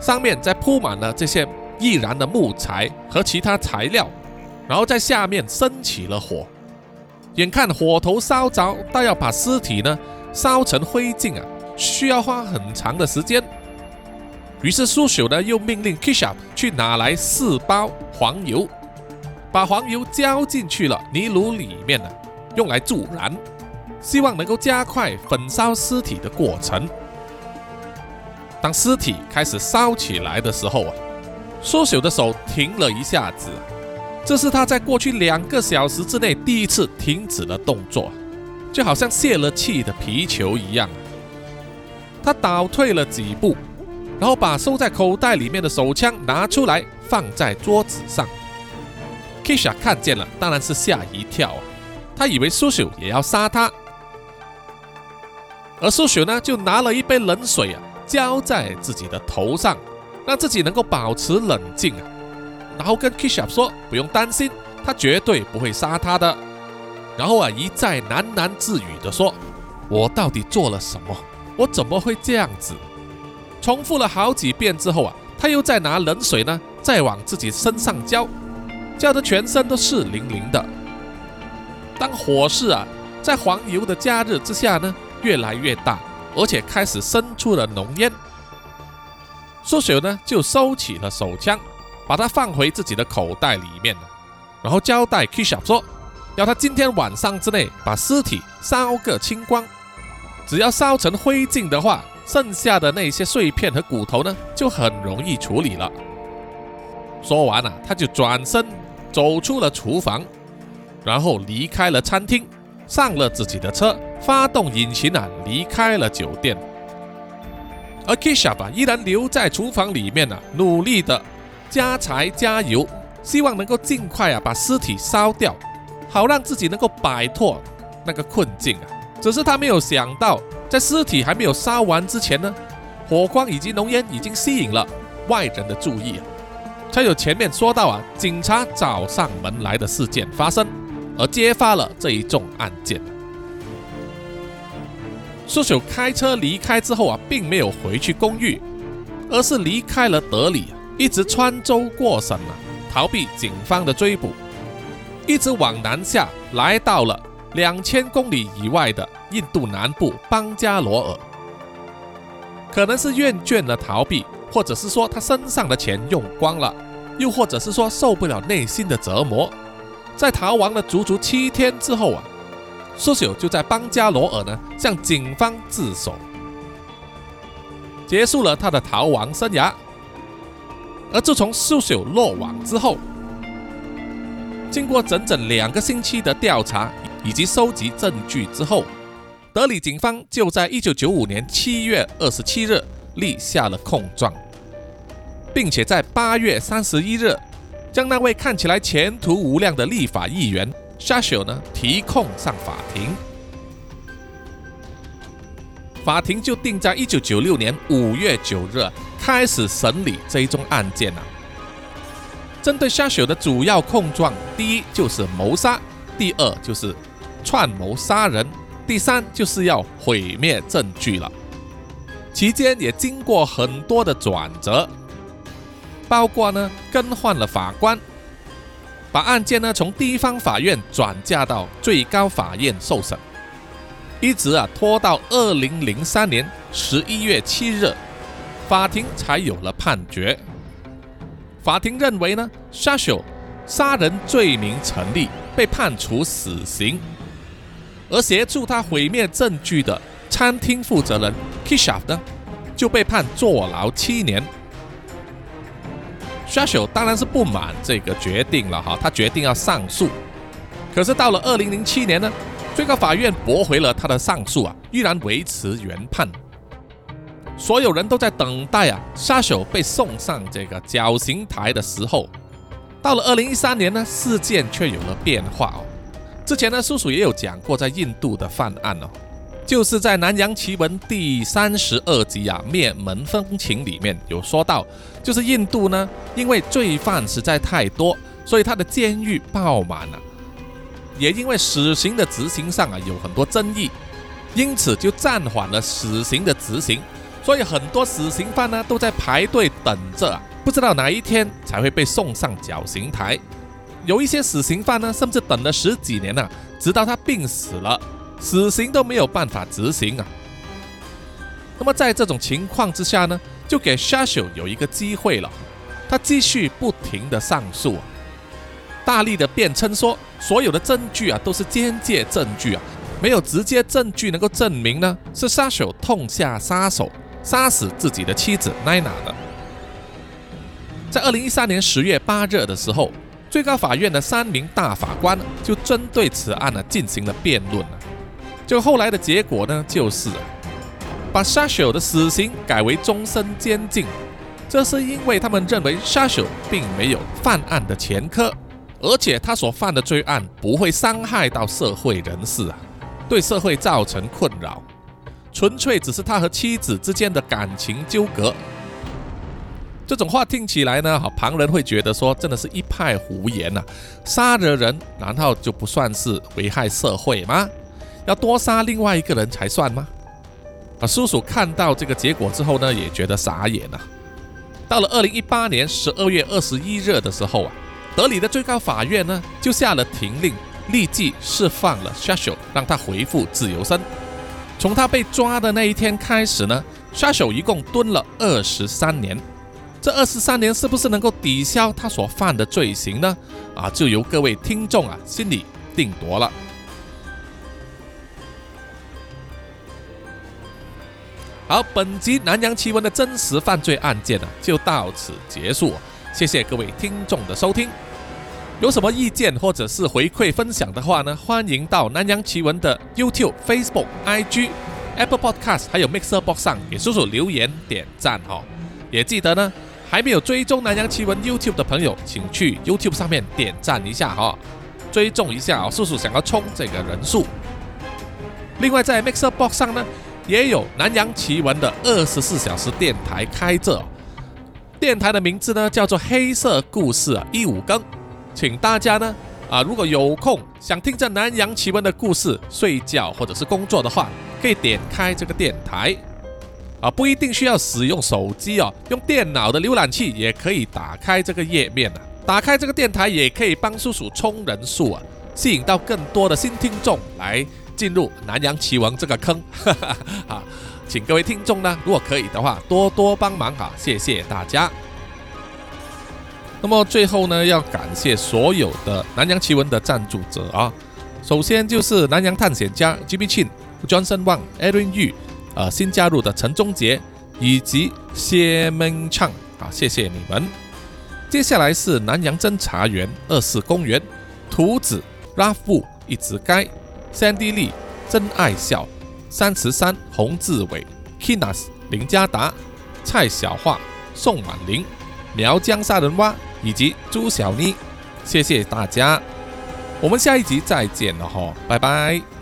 上面再铺满了这些易燃的木材和其他材料，然后在下面升起了火。眼看火头烧着，但要把尸体呢烧成灰烬啊，需要花很长的时间。于是苏朽呢又命令 Kisha 去拿来四包黄油，把黄油浇进去了泥炉里面呢，用来助燃，希望能够加快焚烧尸体的过程。当尸体开始烧起来的时候啊，苏朽的手停了一下子。这是他在过去两个小时之内第一次停止了动作，就好像泄了气的皮球一样。他倒退了几步，然后把收在口袋里面的手枪拿出来，放在桌子上。Kisha 看见了，当然是吓一跳啊！他以为苏朽也要杀他，而苏雪呢，就拿了一杯冷水啊，浇在自己的头上，让自己能够保持冷静啊。然后跟 Kisha 说：“不用担心，他绝对不会杀他的。”然后啊，一再喃喃自语的说：“我到底做了什么？我怎么会这样子？”重复了好几遍之后啊，他又再拿冷水呢，再往自己身上浇，浇得全身都是淋淋的。当火势啊，在黄油的加热之下呢，越来越大，而且开始生出了浓烟。苏雪呢，就收起了手枪。把它放回自己的口袋里面然后交代 Kisha 说，要他今天晚上之内把尸体烧个清光，只要烧成灰烬的话，剩下的那些碎片和骨头呢，就很容易处理了。说完了，他就转身走出了厨房，然后离开了餐厅，上了自己的车，发动引擎啊，离开了酒店。而 Kisha 吧，依然留在厨房里面呢，努力的。加柴加油，希望能够尽快啊把尸体烧掉，好让自己能够摆脱那个困境啊。只是他没有想到，在尸体还没有烧完之前呢，火光以及浓烟已经吸引了外人的注意啊，才有前面说到啊，警察找上门来的事件发生，而揭发了这一宗案件。苏朽开车离开之后啊，并没有回去公寓，而是离开了德里，一直穿州过省啊，逃避警方的追捕，一直往南下，来到了两千公里以外的印度南部邦加罗尔。可能是厌倦了逃避，或者是说他身上的钱用光了，又或者是说受不了内心的折磨，在逃亡了足足七天之后啊。苏朽就在邦加罗尔呢向警方自首，结束了他的逃亡生涯。而自从苏朽落网之后，经过整整两个星期的调查以及收集证据之后，德里警方就在一九九五年七月二十七日立下了控状，并且在八月三十一日将那位看起来前途无量的立法议员。沙修呢提控上法庭，法庭就定在一九九六年五月九日开始审理这一宗案件啊。针对沙修的主要控状，第一就是谋杀，第二就是串谋杀人，第三就是要毁灭证据了。期间也经过很多的转折，包括呢更换了法官。把案件呢从地方法院转嫁到最高法院受审，一直啊拖到二零零三年十一月七日，法庭才有了判决。法庭认为呢，沙修杀人罪名成立，被判处死刑，而协助他毁灭证据的餐厅负责人 Kishaf 呢，就被判坐牢七年。杀手当然是不满这个决定了哈，他决定要上诉。可是到了二零零七年呢，最高法院驳回了他的上诉啊，依然维持原判。所有人都在等待啊，杀手被送上这个绞刑台的时候。到了二零一三年呢，事件却有了变化哦。之前呢，叔叔也有讲过在印度的犯案哦。就是在《南洋奇闻》第三十二集啊，《灭门风情》里面有说到，就是印度呢，因为罪犯实在太多，所以他的监狱爆满了，也因为死刑的执行上啊有很多争议，因此就暂缓了死刑的执行，所以很多死刑犯呢都在排队等着啊，不知道哪一天才会被送上绞刑台。有一些死刑犯呢，甚至等了十几年了，直到他病死了。死刑都没有办法执行啊！那么在这种情况之下呢，就给沙修有一个机会了。他继续不停的上诉，大力的辩称说，所有的证据啊都是间接证据啊，没有直接证据能够证明呢是沙修痛下杀手杀死自己的妻子奈娜的。在二零一三年十月八日的时候，最高法院的三名大法官就针对此案呢进行了辩论了。就后来的结果呢，就是把杀手的死刑改为终身监禁。这是因为他们认为杀手并没有犯案的前科，而且他所犯的罪案不会伤害到社会人士啊，对社会造成困扰，纯粹只是他和妻子之间的感情纠葛。这种话听起来呢，好旁人会觉得说，真的是一派胡言呐！杀了人，难道就不算是危害社会吗？要多杀另外一个人才算吗？啊，叔叔看到这个结果之后呢，也觉得傻眼呐。到了二零一八年十二月二十一日的时候啊，德里的最高法院呢就下了停令，立即释放了 Shasho，让他恢复自由身。从他被抓的那一天开始呢，Shasho 一共蹲了二十三年。这二十三年是不是能够抵消他所犯的罪行呢？啊，就由各位听众啊心里定夺了。好，本集南洋奇闻的真实犯罪案件呢，就到此结束。谢谢各位听众的收听。有什么意见或者是回馈分享的话呢，欢迎到南洋奇闻的 YouTube、Facebook、IG、Apple Podcast 还有 Mixer Box 上给叔叔留言点赞哈。也记得呢，还没有追踪南洋奇闻 YouTube 的朋友，请去 YouTube 上面点赞一下哈，追踪一下哦，叔叔想要冲这个人数。另外在 Mixer Box 上呢。也有南洋奇闻的二十四小时电台开着，电台的名字呢叫做黑色故事一五更，请大家呢啊如果有空想听着南洋奇闻的故事睡觉或者是工作的话，可以点开这个电台。啊，不一定需要使用手机哦，用电脑的浏览器也可以打开这个页面啊。打开这个电台也可以帮叔叔冲人数啊，吸引到更多的新听众来进入南洋奇闻这个坑。啊，请各位听众呢，如果可以的话，多多帮忙哈，谢谢大家。那么最后呢，要感谢所有的南洋奇闻的赞助者啊。首先就是南洋探险家 G B Chin、Johnson Wang、Aaron Yu，呃，新加入的陈忠杰以及谢明畅啊，谢谢你们。接下来是南洋侦查员二四公园、图子、拉夫、一直街、三 D 丽、真爱笑、三十三、洪志伟、Kinas、林嘉达、蔡小桦、宋婉玲、苗疆杀人蛙以及朱小妮，谢谢大家。我们下一集再见了哈，拜拜。